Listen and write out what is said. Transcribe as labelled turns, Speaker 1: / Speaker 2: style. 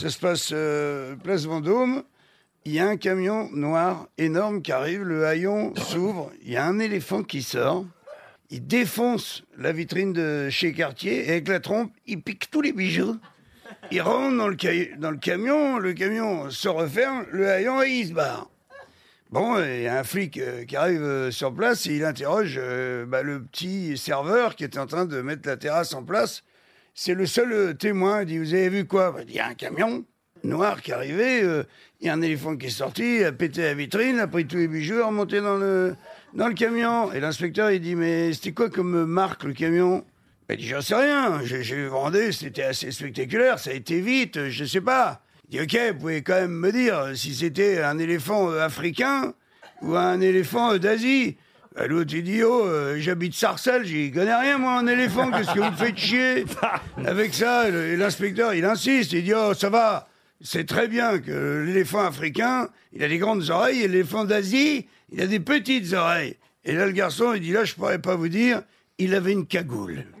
Speaker 1: ça se passe euh, place Vendôme. Il y a un camion noir énorme qui arrive, le haillon s'ouvre, il y a un éléphant qui sort, il défonce la vitrine de chez Cartier et avec la trompe, il pique tous les bijoux. Il rentre dans le, camion, le camion se referme, le haillon et il se barre. Bon, il y a un flic euh, qui arrive euh, sur place et il interroge euh, bah, le petit serveur qui était en train de mettre la terrasse en place. C'est le seul euh, témoin. Il dit Vous avez vu quoi? Il y a un camion noir qui est arrivé. euh, Il y a un éléphant qui est sorti, a pété la vitrine, a pris tous les bijoux, a remonté dans le, dans le camion. Et l'inspecteur, il dit Mais c'était quoi comme marque le camion? Il dit, j'en sais rien, j'ai vendé, c'était assez spectaculaire, ça a été vite, euh, je sais pas. Il dit, ok, vous pouvez quand même me dire euh, si c'était un éléphant euh, africain ou un éléphant euh, d'Asie. L'autre, j'ai dit, oh, euh, j'habite Sarcelles, j'y connais rien, moi, un éléphant, qu'est-ce que vous me faites chier avec ça? L'inspecteur, il insiste, il dit, oh, ça va, c'est très bien que l'éléphant africain, il a des grandes oreilles, et l'éléphant d'Asie, il a des petites oreilles. Et là, le garçon, il dit, là, je pourrais pas vous dire, il avait une cagoule.